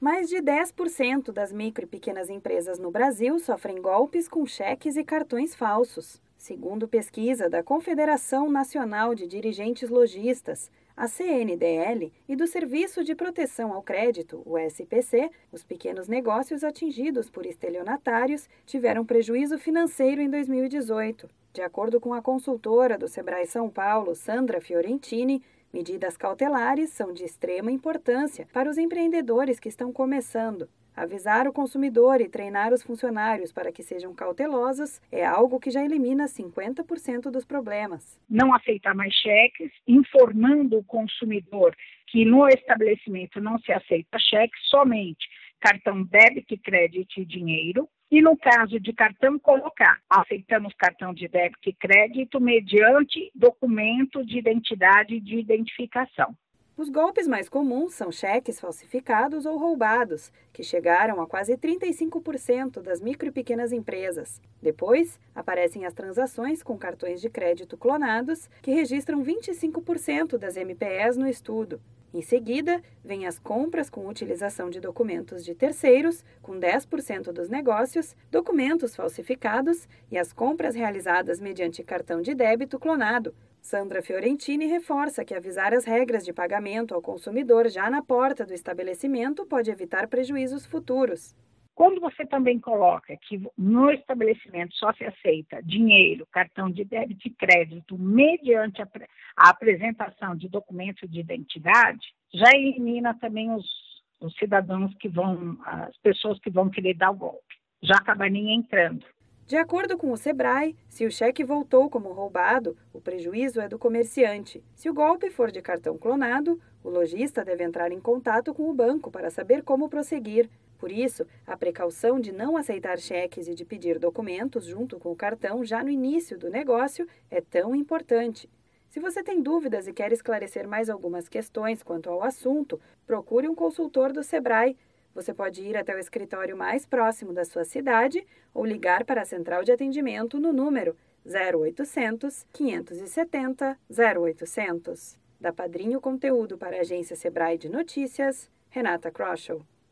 Mais de 10% das micro e pequenas empresas no Brasil sofrem golpes com cheques e cartões falsos. Segundo pesquisa da Confederação Nacional de Dirigentes Logistas, a CNDL, e do Serviço de Proteção ao Crédito, o SPC, os pequenos negócios atingidos por estelionatários tiveram prejuízo financeiro em 2018. De acordo com a consultora do Sebrae São Paulo, Sandra Fiorentini, Medidas cautelares são de extrema importância para os empreendedores que estão começando. Avisar o consumidor e treinar os funcionários para que sejam cautelosos é algo que já elimina 50% dos problemas. Não aceitar mais cheques, informando o consumidor que no estabelecimento não se aceita cheque, somente cartão débito, crédito e dinheiro. E no caso de cartão, colocar. Aceitamos cartão de débito e crédito mediante documento de identidade e de identificação. Os golpes mais comuns são cheques falsificados ou roubados, que chegaram a quase 35% das micro e pequenas empresas. Depois, aparecem as transações com cartões de crédito clonados, que registram 25% das MPEs no estudo. Em seguida, vêm as compras com utilização de documentos de terceiros, com 10% dos negócios, documentos falsificados e as compras realizadas mediante cartão de débito clonado. Sandra Fiorentini reforça que avisar as regras de pagamento ao consumidor já na porta do estabelecimento pode evitar prejuízos futuros. Quando você também coloca que no estabelecimento só se aceita dinheiro, cartão de débito e crédito mediante a, a apresentação de documento de identidade, já elimina também os, os cidadãos que vão, as pessoas que vão querer dar o golpe. Já acabaria entrando. De acordo com o Sebrae, se o cheque voltou como roubado, o prejuízo é do comerciante. Se o golpe for de cartão clonado, o lojista deve entrar em contato com o banco para saber como prosseguir. Por isso, a precaução de não aceitar cheques e de pedir documentos junto com o cartão já no início do negócio é tão importante. Se você tem dúvidas e quer esclarecer mais algumas questões quanto ao assunto, procure um consultor do Sebrae. Você pode ir até o escritório mais próximo da sua cidade ou ligar para a central de atendimento no número 0800 570 0800. Da Padrinho Conteúdo para a agência Sebrae de Notícias, Renata Kroschel.